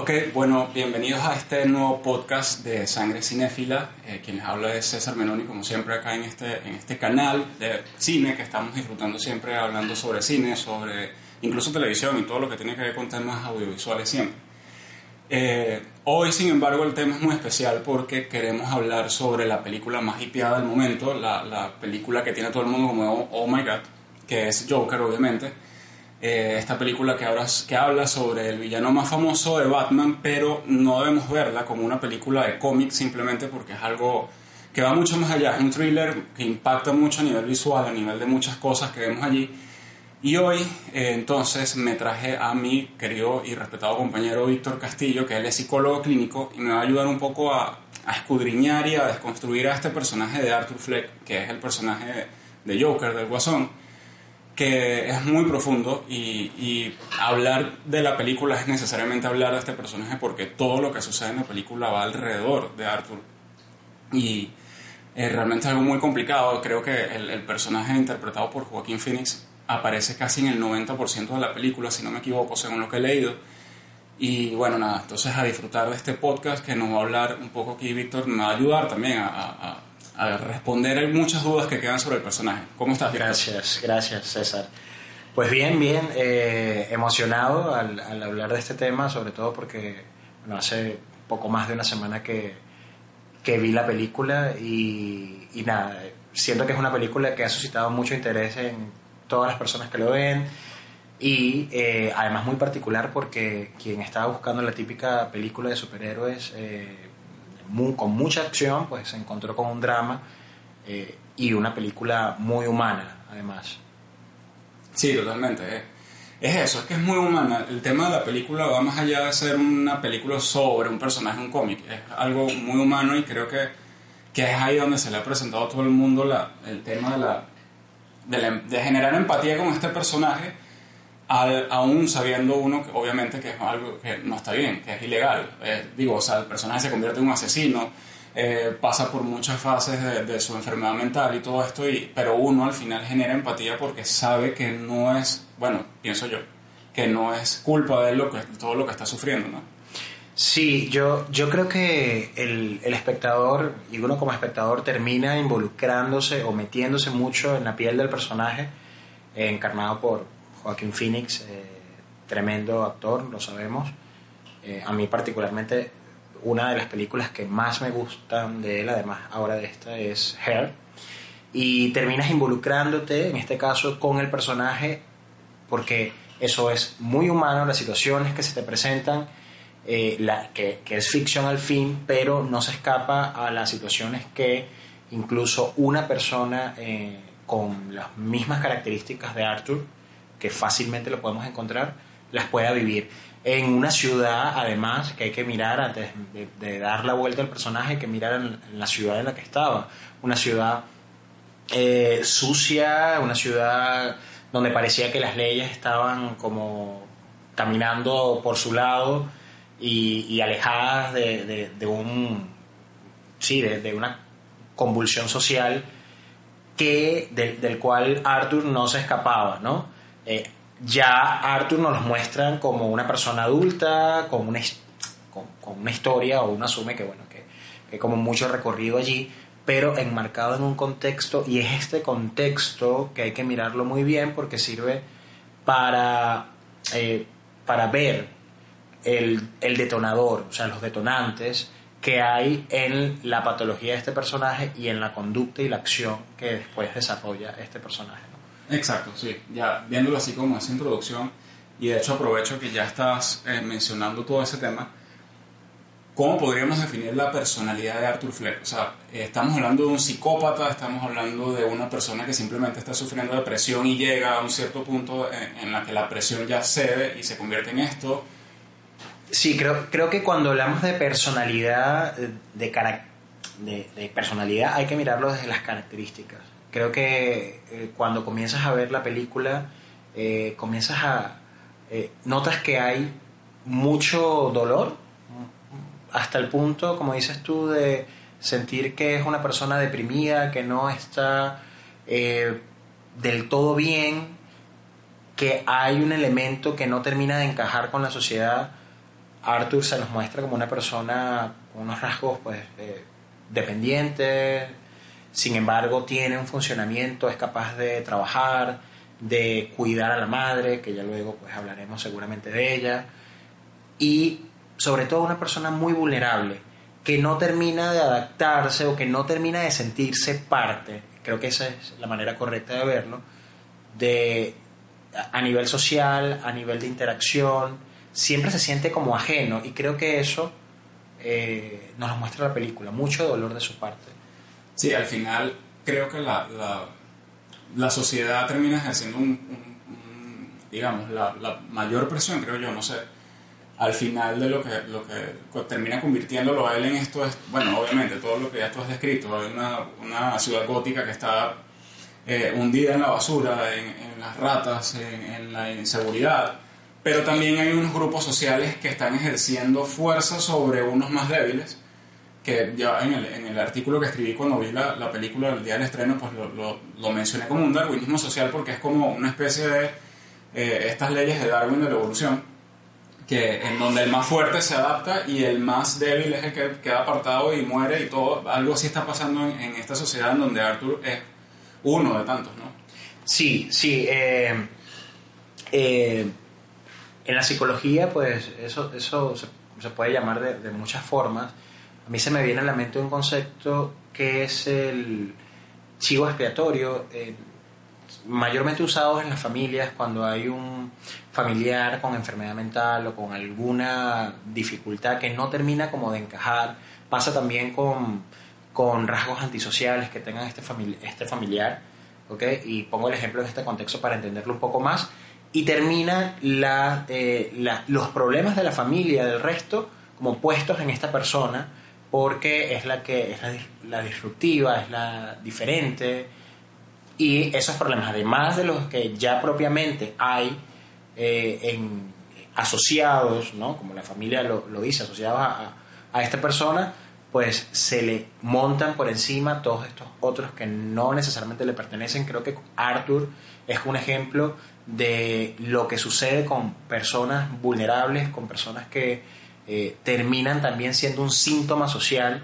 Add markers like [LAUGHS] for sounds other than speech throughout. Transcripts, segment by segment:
Ok, bueno, bienvenidos a este nuevo podcast de Sangre Cinéfila. Eh, quien les habla es César Menoni, como siempre, acá en este, en este canal de cine que estamos disfrutando siempre hablando sobre cine, sobre incluso televisión y todo lo que tiene que ver con temas audiovisuales siempre. Eh, hoy, sin embargo, el tema es muy especial porque queremos hablar sobre la película más hipiada del momento, la, la película que tiene todo el mundo como Oh, oh My God, que es Joker, obviamente eh, esta película que, ahora, que habla sobre el villano más famoso de Batman, pero no debemos verla como una película de cómic simplemente porque es algo que va mucho más allá, es un thriller que impacta mucho a nivel visual, a nivel de muchas cosas que vemos allí. Y hoy eh, entonces me traje a mi querido y respetado compañero Víctor Castillo, que él es psicólogo clínico y me va a ayudar un poco a, a escudriñar y a desconstruir a este personaje de Arthur Fleck, que es el personaje de Joker, del Guasón que es muy profundo y, hablar de la película es necesariamente hablar de este personaje porque todo lo que sucede en la película va alrededor de Arthur. Y es realmente algo muy complicado. Creo que el, personaje interpretado por Joaquín Phoenix aparece casi en el 90% de la película, si no me equivoco, según lo que he leído. Y bueno, nada, entonces a disfrutar de este podcast que nos va a hablar un poco aquí Víctor, me va a ayudar también a a responder muchas dudas que quedan sobre el personaje. ¿Cómo estás? Gracias, gracias César. Pues bien, bien, eh, emocionado al, hablar de este tema, sobre todo porque bueno, hace poco más de una semana que, que vi la película y, y, nada, siento que es una película que ha suscitado mucho interés en todas las personas que lo ven y eh, además muy particular porque quien estaba buscando la típica película de superhéroes eh, con mucha acción, pues se encontró con un drama eh, y una película muy humana, además. Sí, totalmente. Eh. Es eso, es que es muy humana. El tema de la película va más allá de ser una película sobre un personaje, un cómic. Es algo muy humano y creo que, que es ahí donde se le ha presentado a todo el mundo la, el tema de, la, de, de generar empatía con este personaje aún sabiendo uno que obviamente que es algo que no está bien, que es ilegal. Eh, digo, o sea, el personaje se convierte en un asesino, eh, pasa por muchas fases de, su enfermedad mental y todo esto, y, pero uno al final genera empatía porque sabe que no es, bueno, pienso yo, que no es culpa de lo que, todo lo que está sufriendo, ¿no? Sí, yo, yo creo que el, el espectador, y uno como espectador, termina involucrándose o metiéndose mucho en la piel del personaje encarnado por, Joaquín Phoenix, eh, tremendo actor, lo sabemos. Eh, a mí particularmente una de las películas que más me gustan de él, además ahora de esta, es Hair. Y terminas involucrándote, en este caso, con el personaje, porque eso es muy humano, las situaciones que se te presentan, eh, que, es ficción al fin, pero no se escapa a las situaciones que incluso una persona con las mismas características de Arthur que fácilmente lo podemos encontrar, las pueda vivir. En una ciudad, además, que hay que mirar antes de, dar la vuelta al personaje, hay que mirar en, la ciudad en la que estaba. Una ciudad eh, sucia, una ciudad donde parecía que las leyes estaban como caminando por su lado y, alejadas de, un sí de, una convulsión social que del cual Arthur no se escapaba no eh, ya Arthur nos lo muestran como una persona adulta, con una, con, una historia, o uno asume que, bueno, que, que como mucho recorrido allí, pero enmarcado en un contexto, y es este contexto que hay que mirarlo muy bien porque sirve para, eh, para ver el, el, detonador, o sea, los detonantes que hay en la patología de este personaje y en la conducta y la acción que después desarrolla este personaje. Exacto, sí. Ya viéndolo así como esa introducción, y de hecho aprovecho que ya estás eh, mencionando todo ese tema, ¿cómo podríamos definir la personalidad de Arthur Fleck? O sea, eh, estamos hablando de un psicópata, estamos hablando de una persona que simplemente está sufriendo depresión y llega a un cierto punto en, la que la presión ya cede y se convierte en esto. Sí, creo, creo que cuando hablamos de personalidad, de, de, de personalidad hay que mirarlo desde las características creo que eh, cuando comienzas a ver la película, eh, comienzas a... Eh, notas que hay mucho dolor, hasta el punto, como dices tú, de sentir que es una persona deprimida, que no está del todo bien, que hay un elemento que no termina de encajar con la sociedad, Arthur se nos muestra como una persona con unos rasgos pues eh, dependientes, sin embargo tiene un funcionamiento, es capaz de trabajar, de cuidar a la madre, que ya luego pues hablaremos seguramente de ella, y sobre todo una persona muy vulnerable, que no termina de adaptarse o que no termina de sentirse parte, creo que esa es la manera correcta de verlo, de a nivel social, a nivel de interacción, siempre se siente como ajeno y creo que eso eh, nos lo muestra la película, mucho dolor de su parte. Sí, al final creo que la, la, sociedad termina ejerciendo un, digamos, la, la, mayor presión, creo yo, no sé, al final de lo que, lo que termina convirtiéndolo a él en esto es, bueno, obviamente todo lo que ya tú has descrito, hay una, una ciudad gótica que está eh, hundida en la basura, en, las ratas, en, la inseguridad, pero también hay unos grupos sociales que están ejerciendo fuerza sobre unos más débiles, que ya en el, en el artículo que escribí cuando vi la, la película el día del estreno, pues lo, lo, lo, mencioné como un darwinismo social porque es como una especie de eh, estas leyes de Darwin de la evolución, que en donde el más fuerte se adapta y el más débil es el que queda apartado y muere y todo, algo así está pasando en, en esta sociedad en donde Arthur es uno de tantos, ¿no? Sí, sí. Eh, eh, en la psicología, pues eso, eso se, puede llamar de, muchas formas. A mí se me viene a la mente un concepto que es el chivo expiatorio, eh, mayormente usado en las familias cuando hay un familiar con enfermedad mental o con alguna dificultad que no termina como de encajar. Pasa también con con rasgos antisociales que tengan este, este familiar, ¿ok? Y pongo el ejemplo en este contexto para entenderlo un poco más. Y termina eh, la, los problemas de la familia, del resto, como puestos en esta persona, porque es la que es la, disruptiva, es la diferente. Y esos problemas, además de los que ya propiamente hay eh, en, asociados, ¿no? como la familia lo, lo dice, asociados a, a esta persona, pues se le montan por encima todos estos otros que no necesariamente le pertenecen. Creo que Arthur es un ejemplo de lo que sucede con personas vulnerables, con personas que eh, terminan también siendo un síntoma social.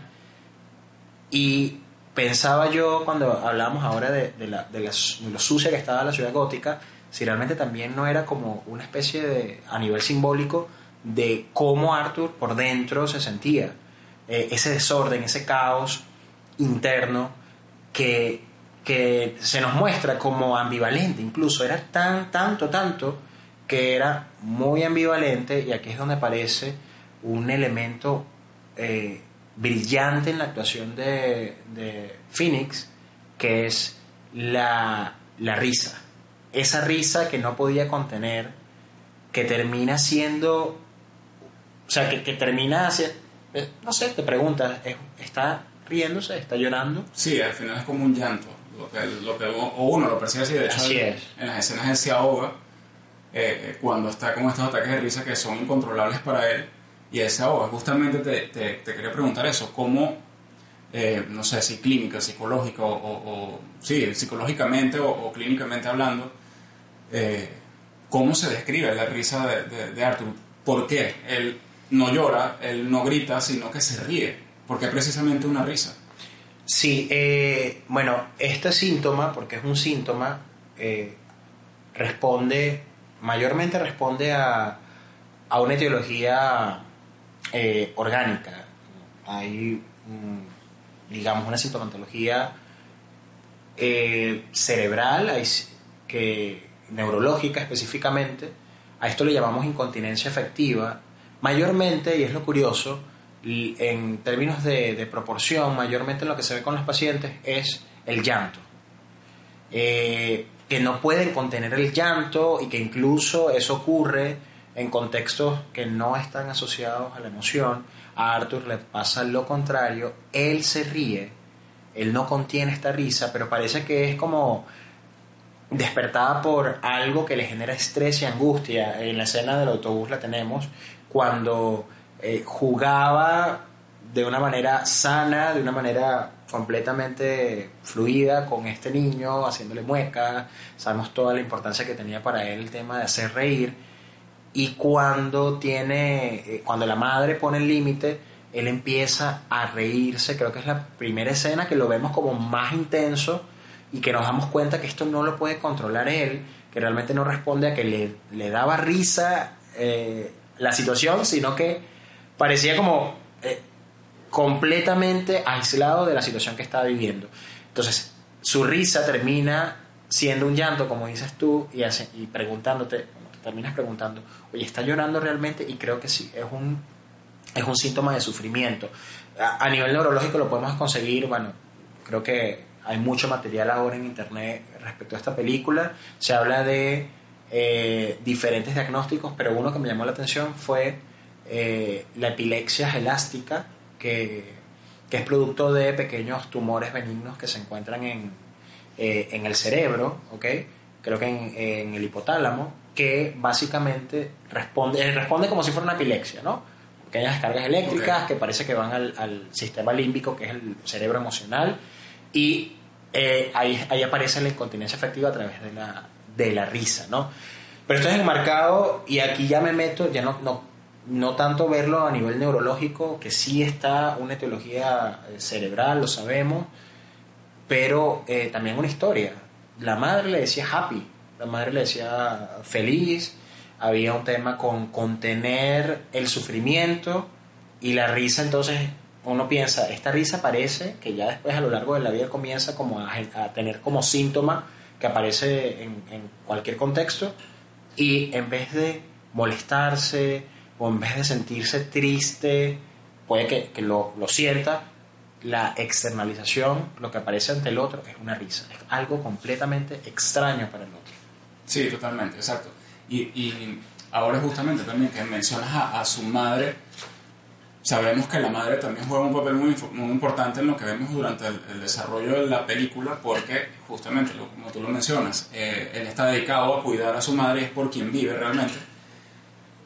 Y pensaba yo cuando hablábamos ahora de, de, la, de, lo sucia que estaba la ciudad gótica, si realmente también no era como una especie de, a nivel simbólico, de cómo Arthur por dentro se sentía eh, ese desorden, ese caos interno que, que se nos muestra como ambivalente, incluso era tan, tanto, tanto, que era muy ambivalente y aquí es donde aparece un elemento eh, brillante en la actuación de, de Phoenix, que es la, la, risa. Esa risa que no podía contener, que termina siendo, o sea, que, que termina eh, no sé, te preguntas, ¿está riéndose? ¿Está llorando? Sí, al final es como un llanto. Lo que, lo que o uno lo percibe así, de hecho, en las escenas él se ahoga eh, cuando está con estos ataques de risa que son incontrolables para él y él se ahoga. Justamente te, te, quería preguntar eso, ¿cómo, no sé, si clínica, psicológica o, sí, psicológicamente o, clínicamente hablando, cómo se describe la risa de, de, de Arthur? ¿Por qué? Él no llora, él no grita, sino que se ríe, porque es precisamente una risa. Sí, eh, bueno, este síntoma, porque es un síntoma, eh, responde, mayormente responde a, a una etiología eh, orgánica. Hay, digamos, una sintomatología cerebral, hay, que, neurológica específicamente. A esto le llamamos incontinencia efectiva Mayormente, y es lo curioso, en términos de, proporción, mayormente lo que se ve con los pacientes es el llanto. Eh, que no pueden contener el llanto y que incluso eso ocurre en contextos que no están asociados a la emoción. A Arthur le pasa lo contrario, él se ríe, él no contiene esta risa, pero parece que es como despertada por algo que le genera estrés y angustia. En la escena del autobús la tenemos, cuando eh, jugaba de una manera sana, de una manera completamente fluida con este niño, haciéndole muecas, sabemos toda la importancia que tenía para él el tema de hacer reír, y cuando tiene, eh, cuando la madre pone el límite, él empieza a reírse, creo que es la primera escena que lo vemos como más intenso y que nos damos cuenta que esto no lo puede controlar él, que realmente no responde a que le, le daba risa eh, la situación, sino que parecía como eh, completamente aislado de la situación que estaba viviendo. Entonces, su risa termina siendo un llanto, como dices tú, y, preguntándote, te terminas preguntando, oye, ¿está llorando realmente? Y creo que sí, es un, es un síntoma de sufrimiento. A, nivel neurológico lo podemos conseguir, bueno, creo que hay mucho material ahora en internet respecto a esta película. Se habla de eh, diferentes diagnósticos, pero uno que me llamó la atención fue eh, la epilepsia elástica, que, que, es producto de pequeños tumores benignos que se encuentran en, eh, en el cerebro, ¿ok? creo que en, el hipotálamo, que básicamente responde, responde como si fuera una epilepsia, ¿no? Pequeñas descargas eléctricas okay. que parece que van al, al, sistema límbico, que es el cerebro emocional, y eh, ahí, ahí aparece la incontinencia afectiva a través de la, de la risa, ¿no? Pero esto es enmarcado, y aquí ya me meto, ya no, no, no tanto verlo a nivel neurológico, que sí está una etiología cerebral, lo sabemos, pero eh, también una historia. La madre le decía happy, la madre le decía feliz, había un tema con contener el sufrimiento y la risa, entonces uno piensa, esta risa parece que ya después a lo largo de la vida comienza como a, a tener como síntoma que aparece en, en, cualquier contexto y en vez de molestarse o en vez de sentirse triste, puede que, que lo, lo sienta, la externalización, lo que aparece ante el otro es una risa, es algo completamente extraño para el otro. Sí, totalmente, exacto. Y, y ahora justamente también que mencionas a, a, su madre, sabemos que la madre también juega un papel muy, muy importante en lo que vemos durante el, desarrollo de la película, porque justamente, como tú lo mencionas, eh, él está dedicado a cuidar a su madre, es por quien vive realmente.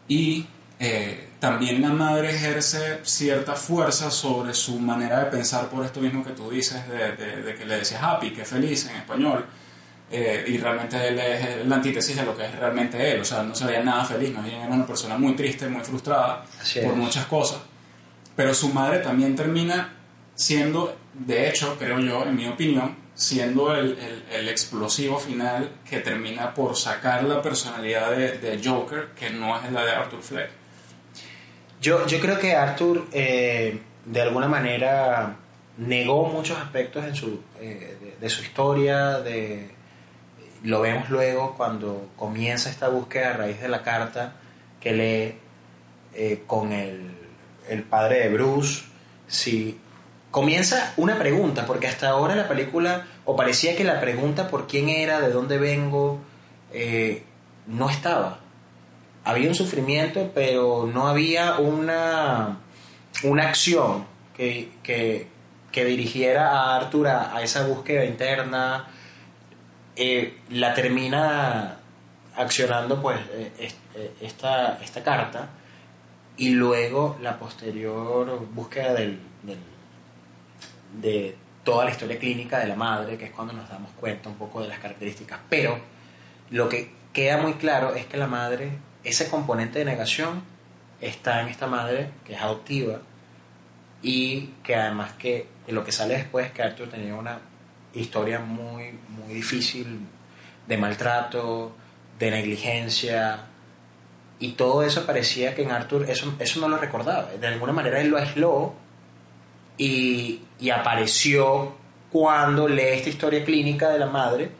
Y eh, también la madre ejerce cierta fuerza sobre su manera de pensar por esto mismo que tú dices, de, de, de que le decías happy, que feliz en español. Eh, y realmente él es la antítesis de lo que es realmente él, o sea, no se veía nada feliz, más bien era una persona muy triste, muy frustrada por muchas cosas. Pero su madre también termina siendo, de hecho, creo yo, en mi opinión, siendo el, el, el explosivo final que termina por sacar la personalidad de, de, Joker, que no es la de Arthur Fleck. Yo, yo creo que Arthur, eh, de alguna manera, negó muchos aspectos en su, eh, de, de su historia, de lo vemos luego cuando comienza esta búsqueda a raíz de la carta que lee eh, con el, el, padre de Bruce. Si comienza una pregunta, porque hasta ahora la película, o parecía que la pregunta por quién era, de dónde vengo, eh, no estaba. Había un sufrimiento, pero no había una, una acción que, que, que dirigiera a Arthur a, a esa búsqueda interna eh, la termina accionando pues eh, esta, esta carta y luego la posterior búsqueda del, del, de toda la historia clínica de la madre, que es cuando nos damos cuenta un poco de las características. Pero lo que queda muy claro es que la madre, ese componente de negación está en esta madre que es adoptiva y que además que lo que sale después es que Arthur tenía una historia muy, muy difícil de maltrato, de negligencia, y todo eso parecía que en Arthur eso, eso no lo recordaba. De alguna manera él lo aisló y, y apareció cuando lee esta historia clínica de la madre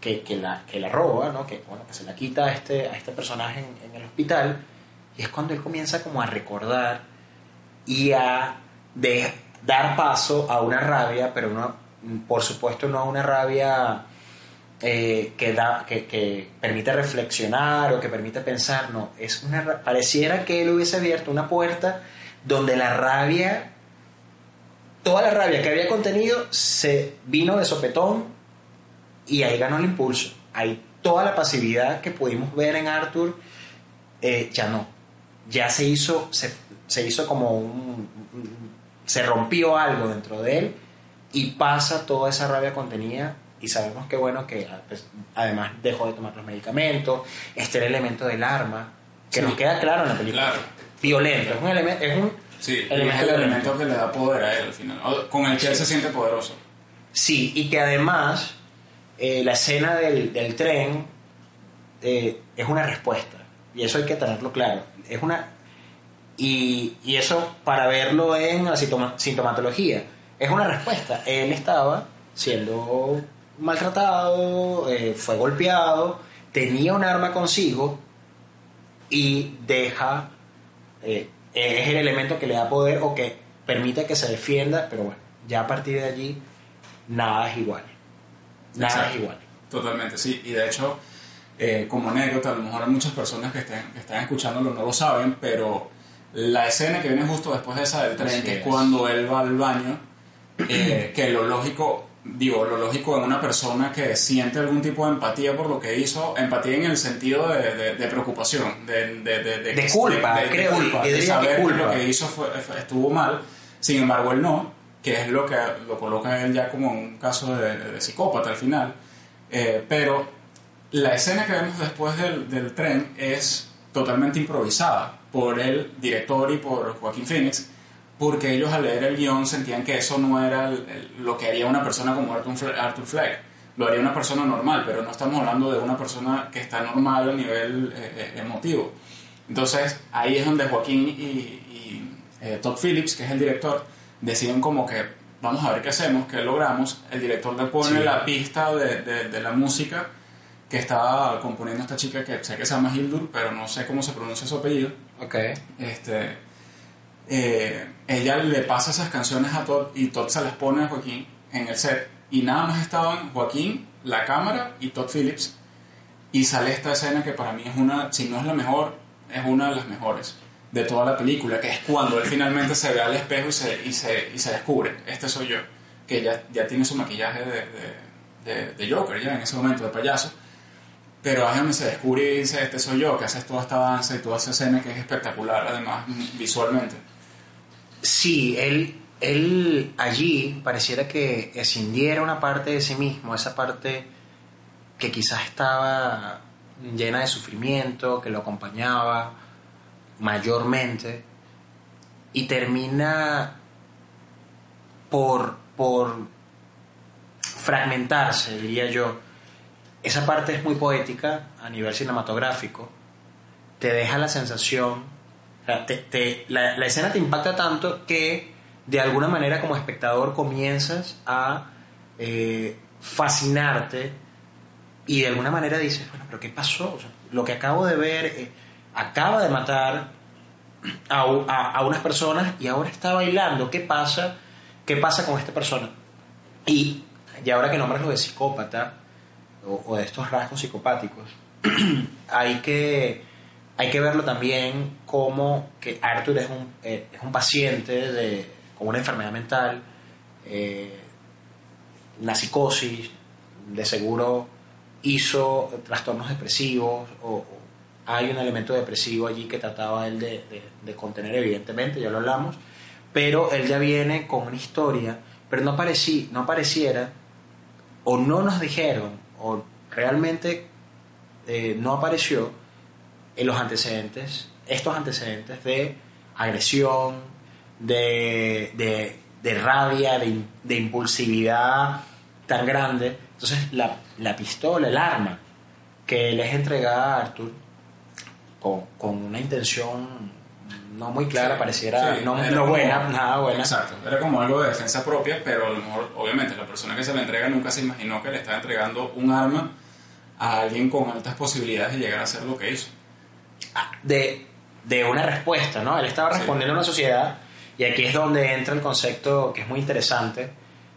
que, que, la, que la roba, ¿no? que, bueno, que se la quita a este, a este personaje en, el hospital, y es cuando él comienza como a recordar y a de, dar paso a una rabia, pero no, por supuesto no una rabia eh, que, da, que, que, permite reflexionar o que permite pensar, no, es una, pareciera que él hubiese abierto una puerta donde la rabia, toda la rabia que había contenido se vino de sopetón y ahí ganó el impulso. Ahí toda la pasividad que pudimos ver en Arthur eh, ya no, ya se hizo, se, se hizo como un, se rompió algo dentro de él y pasa toda esa rabia contenida y sabemos que bueno que pues, además dejó de tomar los medicamentos este el elemento del arma que Sí. nos queda claro en la película. Claro. Violento, es un, elemento es un Sí, es elemento el violento. elemento que le da poder a él al final, o- con el que él se siente poderoso. Sí, y que además eh, la escena del, del tren eh, es una respuesta. Y eso hay que tenerlo claro. Es una. Y, y eso para verlo en la sintoma- sintomatología. Es una respuesta. Él estaba siendo maltratado, eh, fue golpeado, tenía un arma consigo y deja. eh, es el elemento que le da poder o que permite que se defienda, pero bueno, ya a partir de allí nada es igual. Nada Exacto. es igual. Totalmente, sí. Y de hecho, eh, como anécdota, a lo mejor hay muchas personas que estén, que están escuchándolo no lo saben, pero la escena que viene justo después de esa del tren, Así que es es. cuando él va al baño, eh, que lo lógico, digo, lo lógico en una persona que siente algún tipo de empatía por lo que hizo, empatía en el sentido de, de- de preocupación, de, de, culpa, creo, culpa, de saber que culpa. lo que hizo fue, estuvo mal, sin embargo él no, que es lo que lo coloca él ya como un caso de, de psicópata al final. Eh, pero la escena que vemos después del, del tren es totalmente improvisada por el director y por Joaquín Phoenix, porque ellos al leer el guion sentían que eso no era el- el- lo que haría una persona como Arthur, Fle- Arthur Fleck. Lo haría una persona normal, pero no estamos hablando de una persona que está normal a nivel eh, eh, emotivo. Entonces ahí es donde Joaquín y, y, eh, Todd Phillips, que es el director, deciden como que vamos a ver qué hacemos, qué logramos. El director le pone Sí. la pista de, de- de la música que estaba componiendo esta chica que sé que se llama Hildur, pero no sé cómo se pronuncia su apellido. Ok. Este, eh, ella le pasa esas canciones a Todd y Todd se las pone a Joaquín en el set. Y nada más estaban Joaquín, la cámara y Todd Phillips. Y sale esta escena que para mí es una, si no es la mejor, es una de las mejores de toda la película, que es cuando él finalmente se ve al espejo y se, y se, y se descubre, este soy yo, que ya, ya tiene su maquillaje de, de, de- de Joker, ya en ese momento, de payaso. Pero es donde se descubre y dice, este soy yo, que haces toda esta danza y toda esa escena que es espectacular, además, visualmente. Sí, él, él allí pareciera que escindiera una parte de sí mismo, esa parte que quizás estaba llena de sufrimiento, que lo acompañaba mayormente, y termina por, por fragmentarse, diría yo. Esa parte es muy poética a nivel cinematográfico, te deja la sensación, la, escena te impacta tanto que de alguna manera como espectador comienzas a eh, fascinarte y de alguna manera dices, bueno, pero ¿qué pasó? Lo que acabo de ver eh, acaba de matar a, a- unas personas y ahora está bailando. ¿Qué pasa? ¿Qué pasa con esta persona? Y, y ahora que nombras lo de psicópata o, o de estos rasgos psicopáticos, [CLEARS THROAT] hay que, hay que verlo también como que Arthur es un, eh, es un paciente de, con una enfermedad mental, eh, una psicosis, de seguro hizo trastornos depresivos o, o hay un elemento depresivo allí que trataba él de, de- de contener, evidentemente, ya lo hablamos, pero él ya viene con una historia, pero no, parecí, no pareciera, o no nos dijeron, o realmente eh, no apareció en los antecedentes, estos antecedentes de agresión, de, de, de rabia, de, de impulsividad tan grande. Entonces la, la pistola, el arma que le es entregada a Arthur con, con una intención no muy clara, Sí, pareciera sí, no, no como- buena, nada buena. Exacto, era como algo de defensa propia, pero a lo mejor, obviamente, la persona que se la entrega nunca se imaginó que le estaba entregando un arma a alguien con altas posibilidades de llegar a hacer lo que hizo. de, de una respuesta, ¿no? Él estaba Sí. respondiendo a una sociedad y aquí es donde entra el concepto que es muy interesante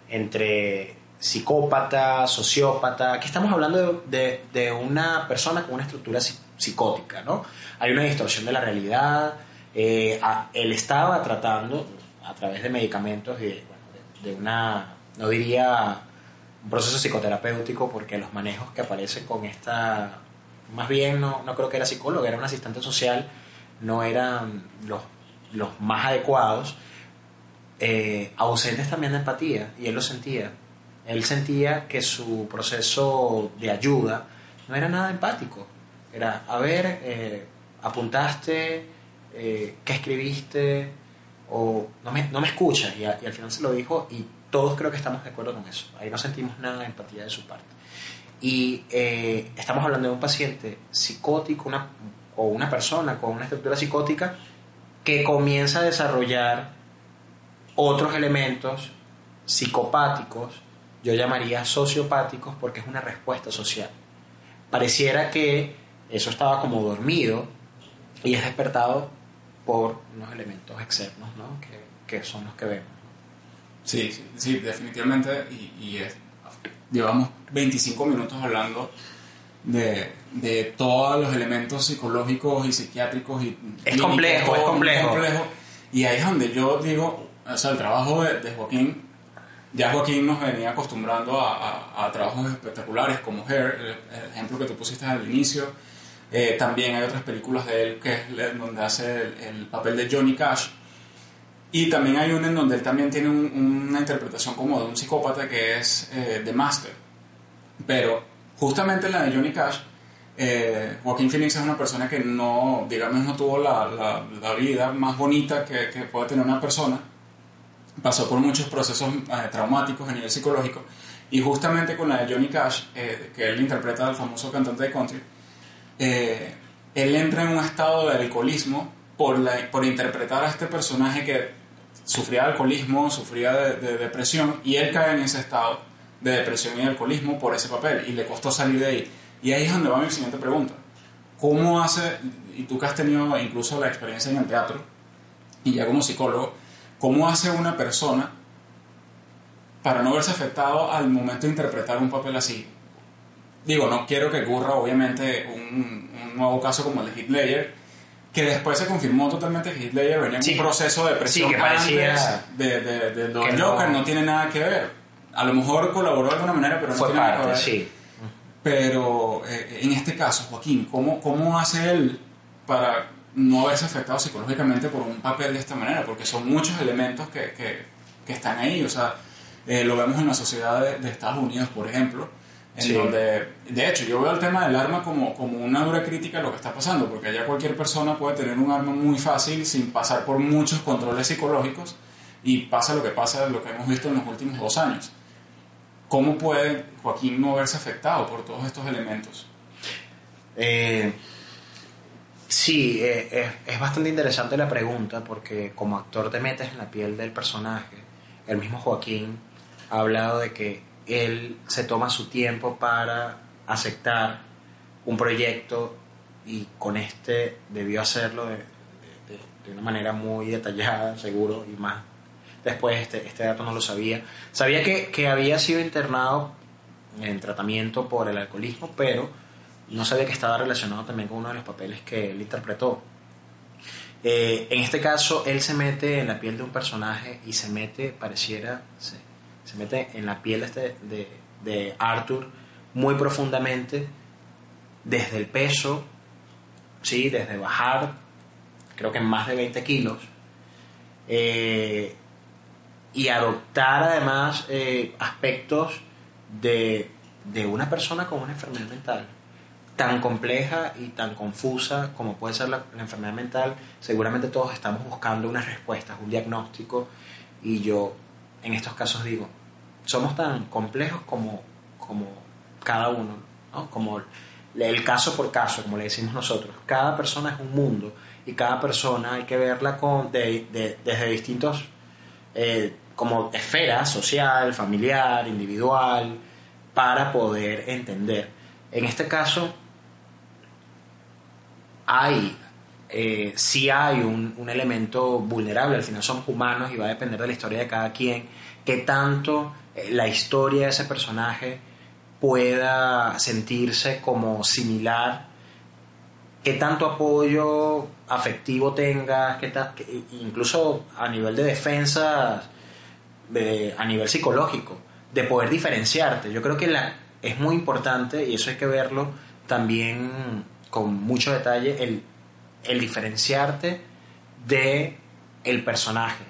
entre psicópata, sociópata. Aquí estamos hablando de, de- de una persona con una estructura psi- psicótica, ¿no? Hay una distorsión de la realidad. eh, a- él estaba tratando a través de medicamentos y de, bueno, de- de una, no diría un proceso psicoterapéutico porque los manejos que aparecen con esta más bien no, no creo que era psicólogo, era un asistente social, no eran los, los más adecuados, eh, ausentes también de empatía, y él lo sentía. Él sentía que su proceso de ayuda no era nada empático. Era, a ver, eh, apuntaste, eh, qué escribiste, o no me, no me escuchas, y, al final se lo dijo, y todos creo que estamos de acuerdo con eso. Ahí no sentimos nada de empatía de su parte. Y eh, estamos hablando de un paciente psicótico una, o una persona con una estructura psicótica que comienza a desarrollar otros elementos psicopáticos, yo llamaría sociopáticos porque es una respuesta social. Pareciera que eso estaba como dormido y es despertado por unos elementos externos ¿no? que, que son los que vemos. Sí, sí, definitivamente. Y, y es, llevamos 25 minutos hablando de, de, todos los elementos psicológicos y psiquiátricos. Y es complejo, es complejo. complejo. Y ahí es donde yo digo, o sea, el trabajo de, de Joaquín, ya Joaquín nos venía acostumbrando a, a, trabajos espectaculares como Hair, el, ejemplo que tú pusiste al inicio. Eh, también hay otras películas de él que es donde hace el, papel de Johnny Cash. Y también hay una en donde él también tiene una interpretación como de un psicópata que es eh, The Master. Pero justamente en la de Johnny Cash, eh, Joaquín Phoenix es una persona que no, digamos, no tuvo la, vida más bonita que, que, puede tener una persona. Pasó por muchos procesos eh, traumáticos a nivel psicológico. Y justamente con la de Johnny Cash, eh, que él interpreta al famoso cantante de country, eh, él entra en un estado de alcoholismo por, interpretar a este personaje que sufría alcoholismo, sufría de, de depresión, y él cae en ese estado de depresión y alcoholismo por ese papel, y le costó salir de ahí. Y ahí es donde va mi siguiente pregunta. ¿Cómo hace, y tú que has tenido incluso la experiencia en el teatro, y ya como psicólogo, cómo hace una persona para no verse afectado al momento de interpretar un papel así? Digo, no quiero que ocurra obviamente un, un nuevo caso como el de Hitler, que después se confirmó totalmente que Hitler venía en un proceso de presión sí, que parecía de, de, de, Don Joker, no, no, tiene nada que ver. A lo mejor colaboró de alguna manera, pero no Fue tiene parte, nada que ver. Sí. Pero eh, en este caso, Joaquín, ¿cómo, ¿cómo hace él para no haberse afectado psicológicamente por un papel de esta manera? Porque son muchos elementos que, que, que están ahí. O sea, eh, lo vemos en la sociedad de, de Estados Unidos, por ejemplo, en Sí. donde, de hecho, yo veo el tema del arma como, como una dura crítica a lo que está pasando, porque allá cualquier persona puede tener un arma muy fácil sin pasar por muchos controles psicológicos y pasa lo que pasa, lo que hemos visto en los últimos dos años. ¿Cómo puede Joaquín no verse afectado por todos estos elementos? Eh, sí, eh, es, bastante interesante la pregunta porque como actor te metes en la piel del personaje. El mismo Joaquín ha hablado de que él se toma su tiempo para aceptar un proyecto y con este debió hacerlo de- de una manera muy detallada, seguro, y más. Después este, este dato no lo sabía. Sabía que, que había sido internado en tratamiento por el alcoholismo, pero no sabía que estaba relacionado también con uno de los papeles que él interpretó. Eh, en este caso, él se mete en la piel de un personaje y se mete, pareciera, se, se mete en la piel este- de, de Arthur muy profundamente, desde el peso, ¿sí? desde bajar, creo que más de 20 kilos, eh, y adoptar además eh, aspectos de, de una persona con una enfermedad mental tan compleja y tan confusa como puede ser la, la enfermedad mental, seguramente todos estamos buscando unas respuestas, un diagnóstico, y yo en estos casos digo, somos tan complejos como, como cada uno, ¿no? como el caso por caso, como le decimos nosotros. Cada persona es un mundo y cada persona hay que verla con, de- de- desde distintos eh, como esfera social, familiar, individual, para poder entender. En este caso, hay, eh, sí hay un, elemento vulnerable, al final somos humanos y va a depender de la historia de cada quien, que tanto eh, la historia de ese personaje pueda sentirse como similar, qué tanto apoyo afectivo tengas, incluso a nivel de defensa, de- a nivel psicológico, de poder diferenciarte. Yo creo que la, es muy importante, y eso hay que verlo también con mucho detalle, el, el diferenciarte de el personaje,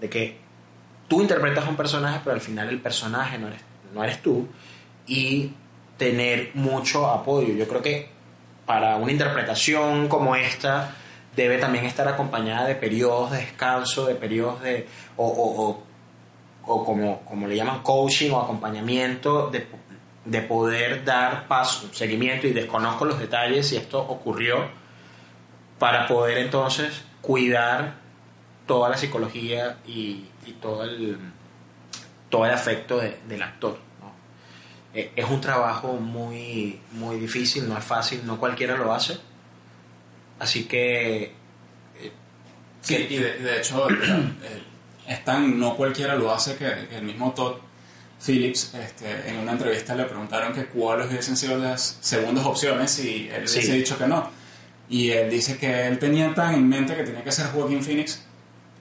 de que tú interpretas a un personaje, pero al final el personaje no eres, no eres tú, y tener mucho apoyo. Yo creo que para una interpretación como esta debe también estar acompañada de periodos de descanso, de periodos de... o, como, como le llaman coaching o acompañamiento, de, de poder dar paso, seguimiento y desconozco los detalles si esto ocurrió, para poder entonces cuidar toda la psicología y, y todo, el, todo el afecto de- del actor. ¿no? Eh, Es un trabajo muy, muy difícil, no es fácil, no cualquiera lo hace. Así que eh, Sí, y de, de hecho, tan no cualquiera lo hace que, que el mismo Todd Phillips este, en una entrevista le preguntaron que cuáles hubiesen sido las segundas opciones y él Sí. hubiese dicho que no. Y él dice que él tenía tan en mente que tenía que ser Joaquín Phoenix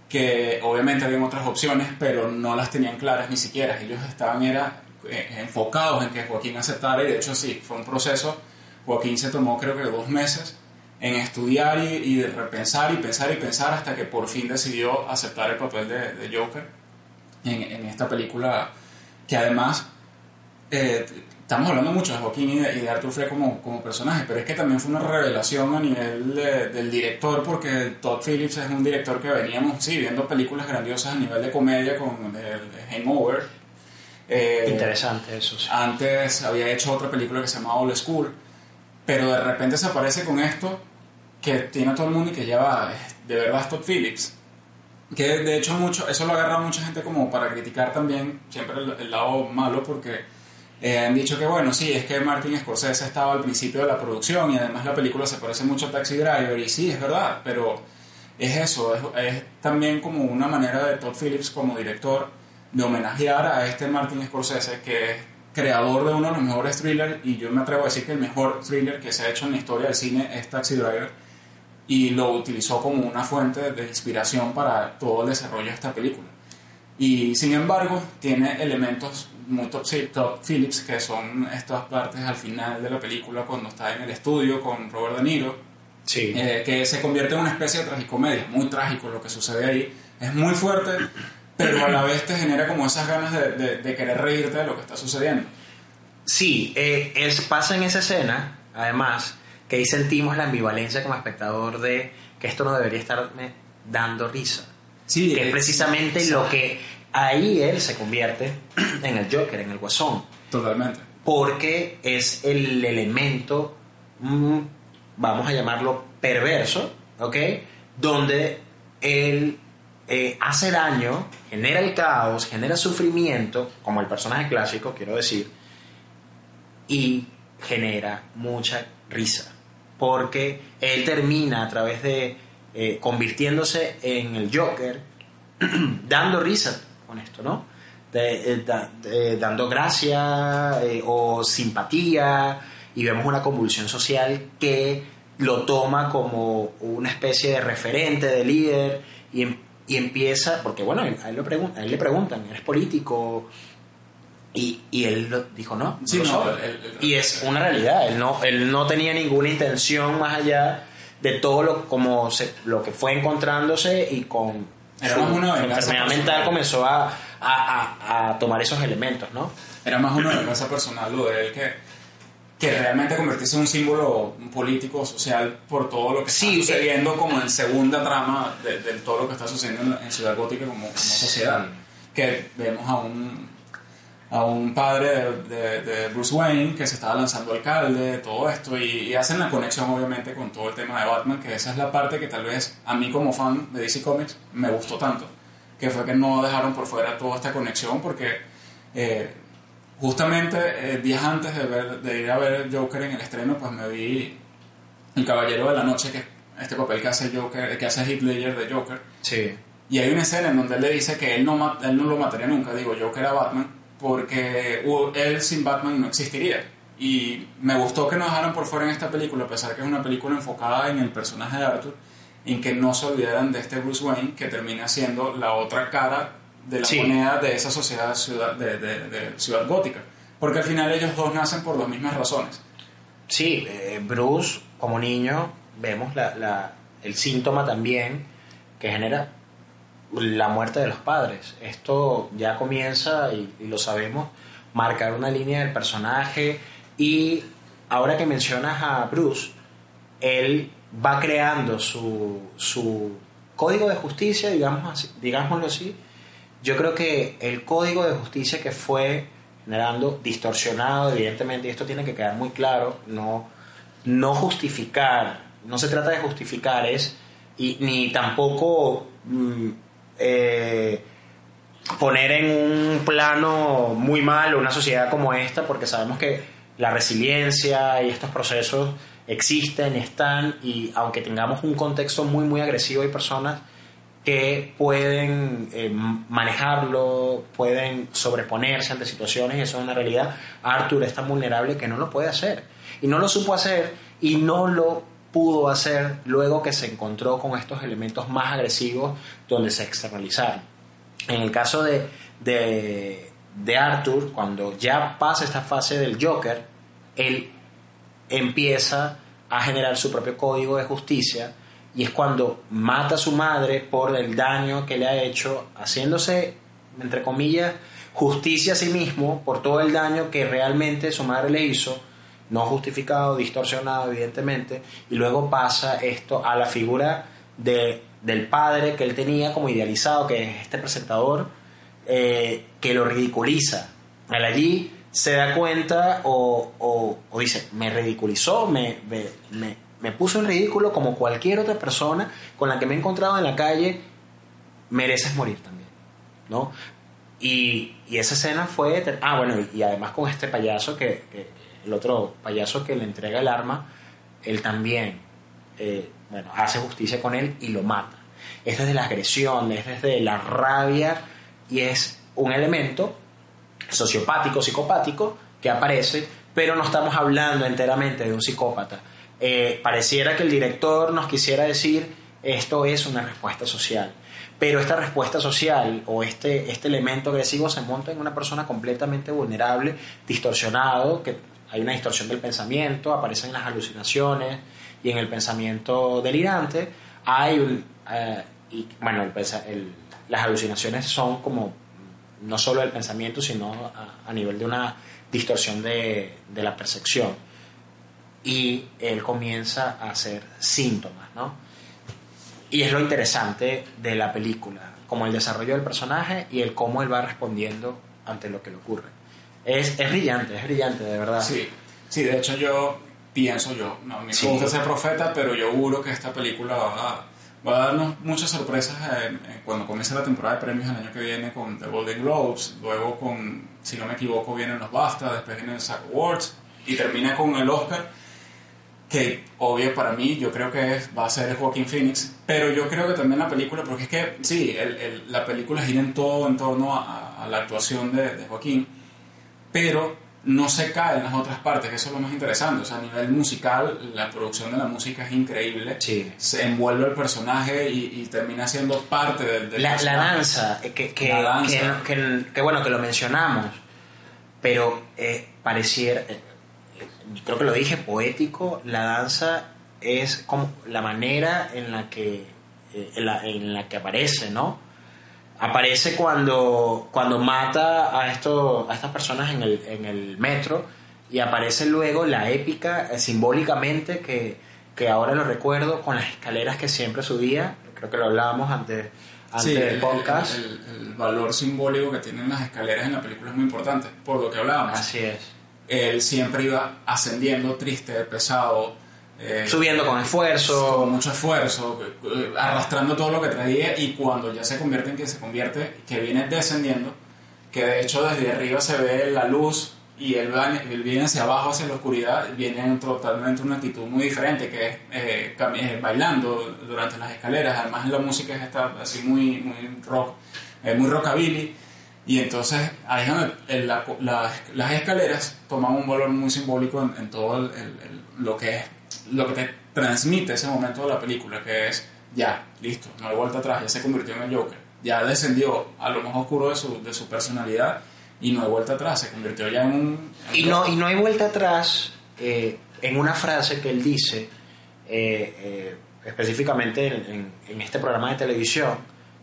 que obviamente habían otras opciones, pero no las tenían claras ni siquiera. Ellos estaban era, eh, enfocados en que Joaquín aceptara y de hecho sí, fue un proceso. Joaquín se tomó creo que dos meses en estudiar y, y de repensar y pensar y pensar hasta que por fin decidió aceptar el papel de, de Joker en, en esta película que además eh, estamos hablando mucho de Joaquín y de, y de Arthur Fleck como, como personaje, pero es que también fue una revelación a nivel de- del director, porque Todd Phillips es un director que veníamos, sí, viendo películas grandiosas a nivel de comedia con Hangover. Eh, interesante eso. sí. antes había hecho otra película que se llama Old School, pero de repente se aparece con esto que tiene todo el mundo y que lleva, de verdad, Todd Phillips. Que de hecho mucho, eso lo agarra mucha gente como para criticar también siempre el, el lado malo porque eh, han dicho que bueno, sí, es que Martin Scorsese estaba al principio de la producción y además la película se parece mucho a Taxi Driver y sí, es verdad, pero es eso, es, es también como una manera de Todd Phillips como director de homenajear a este Martin Scorsese que es creador de uno de los mejores thrillers y yo me atrevo a decir que el mejor thriller que se ha hecho en la historia del cine es Taxi Driver y lo utilizó como una fuente de inspiración para todo el desarrollo de esta película. Y sin embargo, tiene elementos muy top, top Phillips, que son estas partes al final de la película, cuando está en el estudio con Robert De Niro, Sí. eh, que se convierte en una especie de tragicomedia, muy trágico lo que sucede ahí. Es muy fuerte, pero a la vez te genera como esas ganas de, de- de querer reírte de lo que está sucediendo. Sí, eh, es, pasa en esa escena, además, que ahí sentimos la ambivalencia como espectador de que esto no debería estarme dando risa. Sí, que es eh, precisamente sí, lo que ahí él se convierte [CLEARS THROAT] en el Joker, en el Guasón. Totalmente. porque es el elemento, mm, vamos a llamarlo perverso, ¿ok? Donde él eh, hace daño, genera el caos, genera sufrimiento, como el personaje clásico, quiero decir, y genera mucha risa, porque él termina a través de eh, convirtiéndose en el Joker, [CLEARS THROAT] dando risa con esto, ¿no? Eh, de- dando gracia eh, o simpatía y vemos una convulsión social que lo toma como una especie de referente, de líder y, em- y empieza, porque bueno, a él, lo pregun- a él le preguntan, ¿eres político? Y, y él lo- dijo, no, Sí, no, soy". él- él- y es una realidad, él no, él no tenía ninguna intención más allá de todo lo, como se- lo que fue encontrándose y con Era más una enfermedad personal. mental comenzó a, a- a- a tomar esos elementos, ¿no? Era más una venganza personal lo de él que, que realmente convertirse en un símbolo político, social, por todo lo que Sí, está sucediendo como en segunda trama de, de todo lo que está sucediendo en, Ciudad Gótica como, como sociedad. Que vemos a un, a un padre de, de- de Bruce Wayne que se estaba lanzando alcalde, todo esto, y, y hacen la conexión obviamente con todo el tema de Batman, que esa es la parte que tal vez a mí como fan de DC Comics me gustó tanto, que fue que no dejaron por fuera toda esta conexión porque... eh, justamente eh, días antes de, ver, de ir a ver Joker en el estreno, pues me vi El Caballero de la Noche, que es este papel que hace Joker, que hace Heath Ledger de Joker. Sí. Y hay una escena en donde él le dice que él no, él no lo mataría nunca, digo yo que era Batman, porque uh, él sin Batman no existiría. Y me gustó que nos dejaran por fuera en esta película, a pesar que es una película enfocada en el personaje de Arthur, en que no se olvidaran de este Bruce Wayne, que termina siendo la otra cara de la Sí. moneda de esa sociedad ciudad, de, de- de ciudad gótica. Porque al final ellos dos nacen por las mismas razones. Sí, eh, Bruce, como niño, vemos la, la- el síntoma también que genera la muerte de los padres. Esto ya comienza, y, lo sabemos, marcar una línea del personaje. Y ahora que mencionas a Bruce, él va creando su, su código de justicia, digamos digámoslo así. Yo creo que el código de justicia que fue generando, distorsionado, evidentemente, y esto tiene que quedar muy claro, no, no justificar, no se trata de justificar, es, y, ni tampoco mm, eh, poner en un plano muy malo una sociedad como esta, porque sabemos que la resiliencia y estos procesos existen, están, y aunque tengamos un contexto muy, muy agresivo, hay personas que pueden eh, manejarlo, pueden sobreponerse ante situaciones y eso es una realidad. Arthur es tan vulnerable que no lo puede hacer. Y no lo supo hacer y no lo pudo hacer luego que se encontró con estos elementos más agresivos donde se externalizaron. En el caso de, de, de Arthur, cuando ya pasa esta fase del Joker, él empieza a generar su propio código de justicia y es cuando mata a su madre por el daño que le ha hecho, haciéndose, entre comillas, justicia a sí mismo por todo el daño que realmente su madre le hizo, no justificado, distorsionado, evidentemente, y luego pasa esto a la figura de, del padre que él tenía como idealizado, que es este presentador, eh, que lo ridiculiza. Él allí se da cuenta o, o, dice, me ridiculizó, me, me me puso en ridículo como cualquier otra persona con la que me he encontrado en la calle, mereces morir también, ¿no? Y, y esa escena fue... Ah, bueno, y, además con este payaso, que, el otro payaso que le entrega el arma, él también, eh, bueno, hace justicia con él y lo mata. Es desde la agresión, es desde la rabia y es un elemento sociopático, psicopático, que aparece, pero no estamos hablando enteramente de un psicópata eh, pareciera que el director nos quisiera decir esto es una respuesta social. Pero esta respuesta social o este, este elemento agresivo se monta en una persona completamente vulnerable, distorsionado, que hay una distorsión del pensamiento, aparecen las alucinaciones y en el pensamiento delirante hay un... Eh, y, bueno, las alucinaciones son como no solo el pensamiento, sino a, nivel de una distorsión de, de la percepción y él comienza a hacer síntomas, ¿no? Y es lo interesante de la película, como el desarrollo del personaje y el cómo él va respondiendo ante lo que le ocurre. Es, es brillante, es brillante, de verdad. Sí, sí, de hecho yo pienso yo, no me gusta ser profeta, pero yo juro que esta película va a, va a darnos muchas sorpresas cuando comience la temporada de premios el año que viene con The Golden Globes, luego con, si no me equivoco, vienen los BAFTA, después vienen SAG Awards y termina con el Oscar que obvio para mí yo creo que va a ser Joaquín Phoenix, pero yo creo que también la película, porque es que sí, el, la película gira en todo en torno a, la actuación de, Joaquín, pero no se cae en las otras partes, que eso es lo más interesante, o sea, a nivel musical, la producción de la música es increíble, se envuelve el personaje y, termina siendo parte del... la, la, danza, que, que, Que, que, bueno, que lo mencionamos, pero eh, pareciera... Eh, creo que lo dije, poético, la danza es como la manera en la que, eh, en, la, que aparece, ¿no? Aparece cuando, cuando mata a, esto, a estas personas en el, en el metro y aparece luego la épica, eh, simbólicamente, que, que ahora lo recuerdo, con las escaleras que siempre subía, creo que lo hablábamos antes, antes del podcast. El, el, valor simbólico que tienen las escaleras en la película es muy importante, por lo que hablábamos. Así es él siempre iba ascendiendo triste, pesado. Eh, Subiendo con esfuerzo. Con mucho esfuerzo, eh, arrastrando todo lo que traía y cuando ya se convierte en quien se convierte, que viene descendiendo, que de hecho desde arriba se ve la luz y él, viene hacia abajo, hacia la oscuridad, viene en totalmente una actitud muy diferente, que es eh, bailando durante las escaleras, además la música está así muy, muy rock, muy rockabilly y entonces ahí es las escaleras toman un valor muy simbólico en, todo lo, que es, lo que te transmite ese momento de la película, que es ya, listo, no hay vuelta atrás, ya se convirtió en el Joker, ya descendió a lo más oscuro de su, de su personalidad y no hay vuelta atrás, se convirtió ya en un... y, no, y no hay vuelta atrás eh, en una frase que él dice, eh, eh, específicamente en, en este programa de televisión,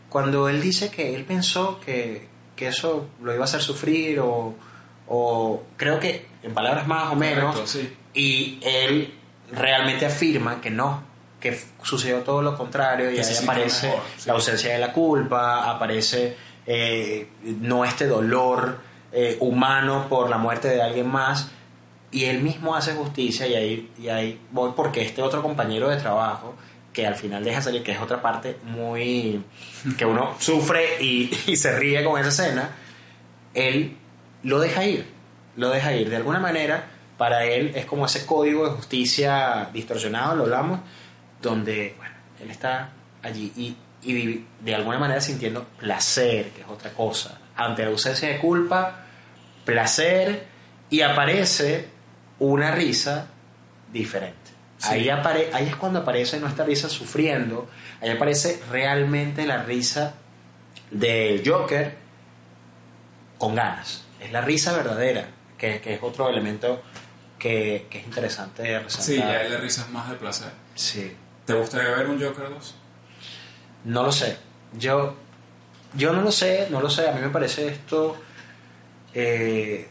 cuando él dice que él pensó que que eso lo iba a hacer sufrir o, o creo que en palabras más o menos y él realmente afirma que no, que sucedió todo lo contrario y ahí aparece mejor, sí. la ausencia de la culpa, aparece eh, no este dolor eh, humano por la muerte de alguien más y él mismo hace justicia y ahí, y ahí voy porque este otro compañero de trabajo que al final deja salir, que es otra parte muy... [LAUGHS] que uno sufre y, y se ríe con esa escena, él lo deja ir, lo deja ir. De alguna manera, para él es como ese código de justicia distorsionado, lo hablamos, donde bueno, él está allí y, de alguna manera sintiendo placer, que es otra cosa. Ante la ausencia de culpa, placer y aparece una risa diferente. Sí. Ahí, apare- ahí es cuando aparece nuestra risa sufriendo, ahí aparece realmente la risa del Joker con ganas. Es la risa verdadera, que, que es otro elemento que, que es interesante resaltar. Sí, ya le risas más de placer. Sí. ¿Te gustaría ver un Joker 2? No lo sé. Yo, yo no lo sé, no lo sé. A mí me parece esto eh,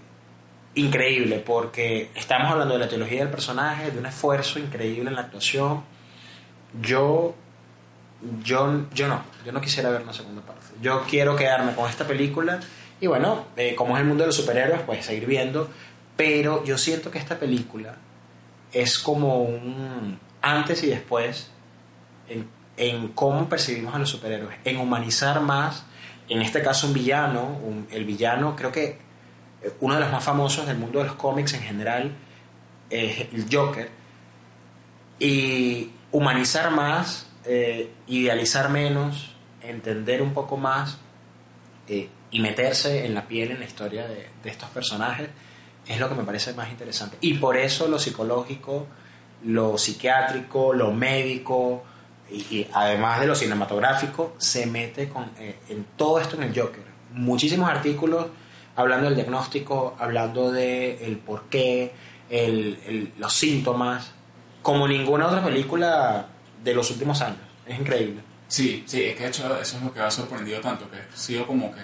increíble porque estamos hablando de la teología del personaje, de un esfuerzo increíble en la actuación. Yo, yo, yo no, yo no quisiera ver una segunda parte. Yo quiero quedarme con esta película y bueno, eh, como es el mundo de los superhéroes, pues seguir viendo. Pero yo siento que esta película es como un antes y después en, cómo percibimos a los superhéroes, en humanizar más, en este caso un villano, el villano creo que eh, uno de los más famosos del mundo de los cómics en general es el Joker, y humanizar más, eh, idealizar menos, entender un poco más eh, y meterse en la piel, en la historia de, de estos personajes, es lo que me parece más interesante. Y por eso lo psicológico, lo psiquiátrico, lo médico y, además de lo cinematográfico, se mete con, eh, en todo esto en el Joker. Muchísimos artículos hablando del diagnóstico, hablando de el por qué, el- el- los síntomas, como ninguna otra película de los últimos años. Es increíble. Sí, sí, es que de hecho eso es lo que ha sorprendido tanto, que ha sido como que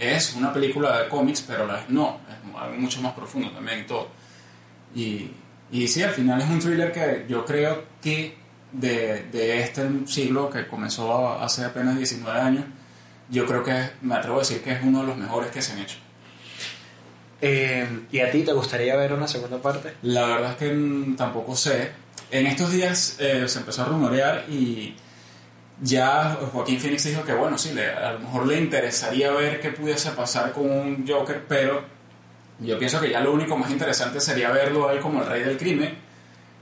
es una película de cómics, pero la no, es algo mucho más profundo también y todo. Y, y sí, al final es un thriller que yo creo que de, de este siglo que comenzó hace apenas 19 años, yo creo que me atrevo a decir que es uno de los mejores que se han hecho. Eh, ¿Y a ti te gustaría ver una segunda parte? La verdad es que tampoco sé. En estos días eh, se empezó a rumorear y ya Joaquín Phoenix dijo que bueno, sí, a lo mejor le interesaría ver qué pudiese pasar con un Joker, pero yo pienso que ya lo único más interesante sería verlo a como el rey del crimen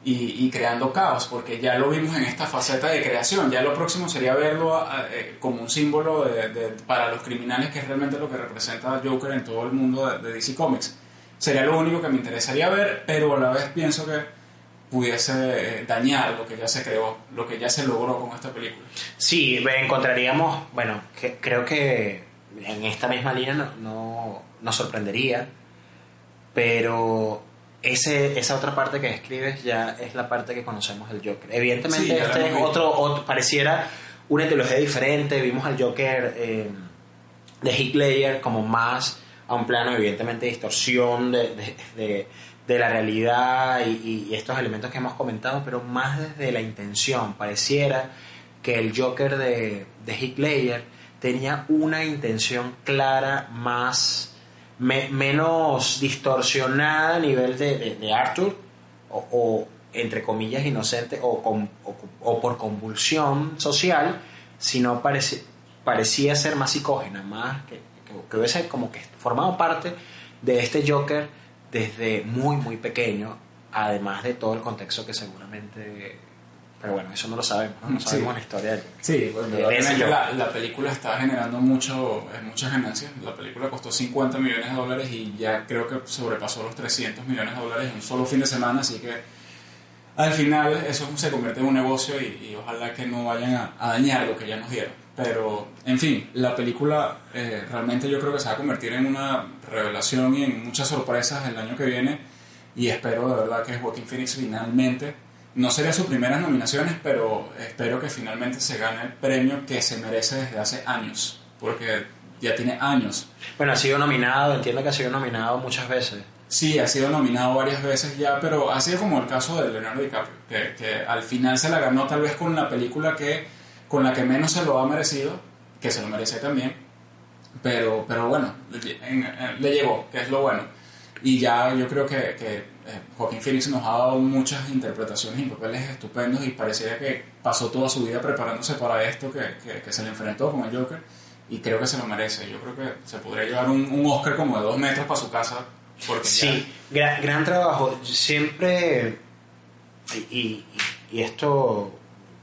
y, y creando caos, porque ya lo vimos en esta faceta de creación. Ya lo próximo sería verlo eh, como un símbolo de- para los criminales, que es realmente lo que representa Joker en todo el mundo de DC Comics. Sería lo único que me interesaría ver, pero a la vez pienso que pudiese eh, dañar lo que ya se creó, lo que ya se logró con esta película. Sí, encontraríamos, bueno, que, creo que en esta misma línea no, no- nos sorprendería, pero ese, esa otra parte que describes ya es la parte que conocemos del Joker. Evidentemente Sí, este es otro, otro- pareciera una etiología diferente, vimos al Joker eh, de Heath Ledger como más a un plano evidentemente de distorsión de, de- de- de la realidad y, estos elementos que hemos comentado, pero más desde la intención. Pareciera que el Joker de, de Heath Ledger tenía una intención clara más me- menos distorsionada a nivel de, de- Arthur o, o, entre comillas inocente o, o- por convulsión social sino parece, parecía ser más psicógena más que, que, que hubiese como que formado parte de este Joker desde muy muy pequeño además de todo el contexto que seguramente pero bueno eso no lo sabemos no, No Sí. sabemos la historia del. Sí, De- de la, la película está generando mucho, eh, muchas ganancias. La película costó 50 millones de dólares y ya creo que sobrepasó los 300 millones de dólares en un solo fin de semana, así que al final eso se convierte en un negocio y, y ojalá que no vayan a, a dañar lo que ya nos dieron. Pero, en fin, la película eh, realmente yo creo que se va a convertir en una revelación y en muchas sorpresas el año que viene y espero de verdad que Joaquín Phoenix finalmente no sería sus primeras nominaciones, pero espero que finalmente se gane el premio que se merece desde hace años, porque ya tiene años. Bueno, ha sido nominado, entiendo que ha sido nominado muchas veces. Sí, ha sido nominado varias veces ya, pero ha sido como el caso de Leonardo DiCaprio, que, que al final se la ganó tal vez con la película que, con la que menos se lo ha merecido, que se lo merece también, pero, pero bueno, le llegó, que es lo bueno. Y ya yo creo que, que eh, Joaquín Phoenix nos ha dado muchas interpretaciones y papeles estupendos y parecía que pasó toda su vida preparándose para esto, que, que, se le enfrentó con el Joker y creo que se lo merece. Yo creo que se podría llevar un, un Oscar como de dos metros para su casa. Porque sí, gran, gran, trabajo. Siempre, y, y, esto,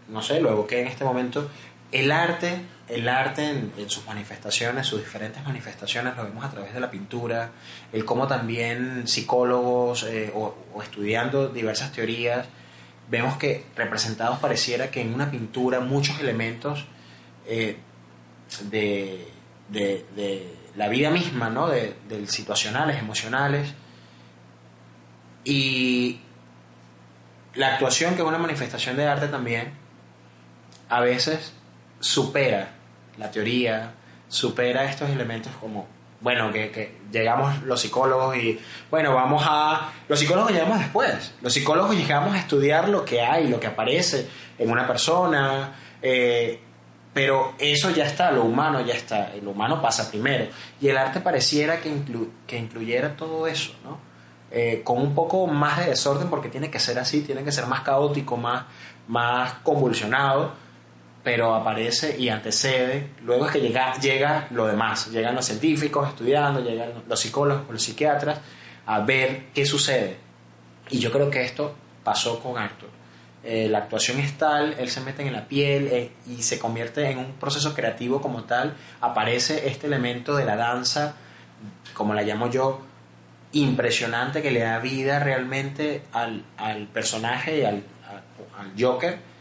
no sé, lo evoqué en este momento, el arte el arte en, sus manifestaciones, sus diferentes manifestaciones, lo vemos a través de la pintura, el cómo también psicólogos eh, o, estudiando diversas teorías, vemos que representados pareciera que en una pintura muchos elementos eh, de, de, la vida misma, ¿no? de, de situacionales, emocionales, y la actuación, que es una manifestación de arte también, a veces supera la teoría, supera estos elementos como, bueno, que, llegamos los psicólogos y, bueno, vamos a... Los psicólogos llegamos después, los psicólogos llegamos a estudiar lo que hay, lo que aparece en una persona, eh, pero eso ya está, lo humano ya está, lo humano pasa primero. Y el arte pareciera que, que incluyera todo eso, ¿no? Eh, con un poco más de desorden porque tiene que ser así, tiene que ser más caótico, más, más convulsionado pero aparece y antecede, luego es que llega, llega lo demás, llegan los científicos estudiando, llegan los psicólogos, los psiquiatras a ver qué sucede. Y yo creo que esto pasó con Arthur. Eh, la actuación es tal, él se mete en la piel eh, y se convierte en un proceso creativo como tal, aparece este elemento de la danza, como la llamo yo, impresionante que le da vida realmente al, al personaje y al, al Joker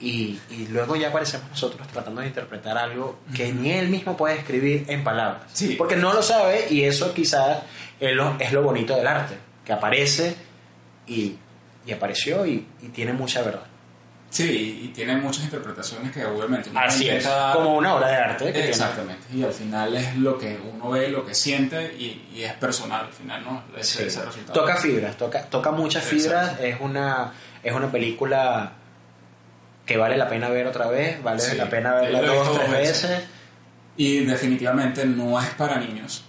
y, y, luego ya aparecemos nosotros tratando de interpretar algo que ni él mismo puede escribir en palabras. Sí. Porque no lo sabe y eso quizás es lo, es lo bonito del arte, que aparece y, y apareció y, y, tiene mucha verdad. Sí, y tiene muchas interpretaciones que obviamente Así es, como una obra de arte. Exactamente, y al final es lo que uno ve, lo que siente y, y es personal al final, ¿no? Ese, Toca fibras, toca, toca muchas fibras, es una, es una película que vale la pena ver otra vez, vale la pena verla dos, tres veces. Y definitivamente no es para niños.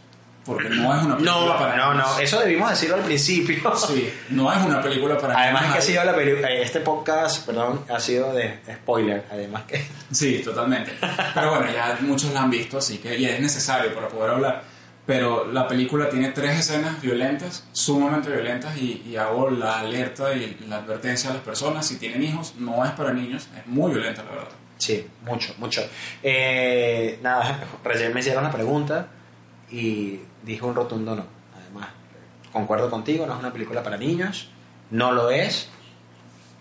Porque no es una película no, para no, niños. No, no, eso debimos decirlo al principio. Sí, no es una película para además niños. Además que ha sido la película, eh, este podcast, perdón, ha sido de spoiler, además que... Sí, totalmente. Pero bueno, ya muchos la han visto, así que y es necesario para poder hablar pero la película tiene tres escenas violentas, sumamente violentas, y, hago la alerta y la advertencia a las personas, si tienen hijos, no es para niños, es muy violenta la verdad. Sí, mucho, mucho. Eh, nada, [LAUGHS] recién me hicieron la pregunta y dije un rotundo no. Además, concuerdo contigo, no es una película para niños, no lo es.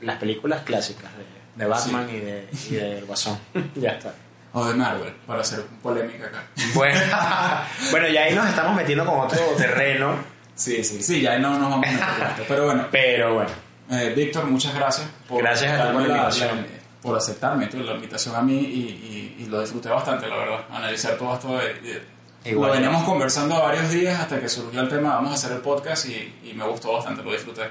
Las películas clásicas de, Batman y de, y de Guasón, [LAUGHS] ya está. O de Marvel, para hacer polémica acá. Bueno, [LAUGHS] bueno, ya ahí nos estamos metiendo con otro terreno. Sí, sí, sí, ya no nos vamos a meter Pero bueno. Pero bueno. Eh, Víctor, muchas gracias por, gracias a por, la invitación. por aceptarme la invitación a mí y, y, lo disfruté bastante, la verdad. Analizar todo esto de, lo veníamos conversando varios días hasta que surgió el tema, vamos a hacer el podcast y, y me gustó bastante, lo disfruté.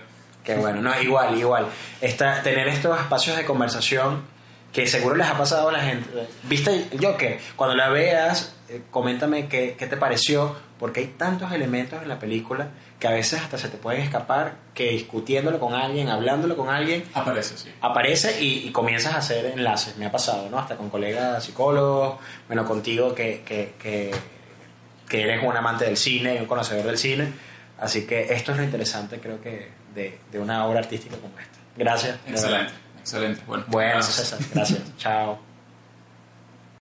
Qué bueno, no, igual, igual. Esta, tener estos espacios de conversación que seguro les ha pasado a la gente. ¿Viste yo que Cuando la veas, eh, coméntame qué, qué, te pareció, porque hay tantos elementos en la película que a veces hasta se te pueden escapar, que discutiéndolo con alguien, hablándolo con alguien, aparece, sí. Aparece y, comienzas a hacer enlaces. Me ha pasado, ¿no? Hasta con colegas psicólogos, bueno, contigo que, que, que, que eres un amante del cine, un conocedor del cine. Así que esto es lo interesante, creo que, de, de una obra artística como esta. Gracias. Excelente. Excelente. Bueno, bueno gracias. César, gracias. Chao.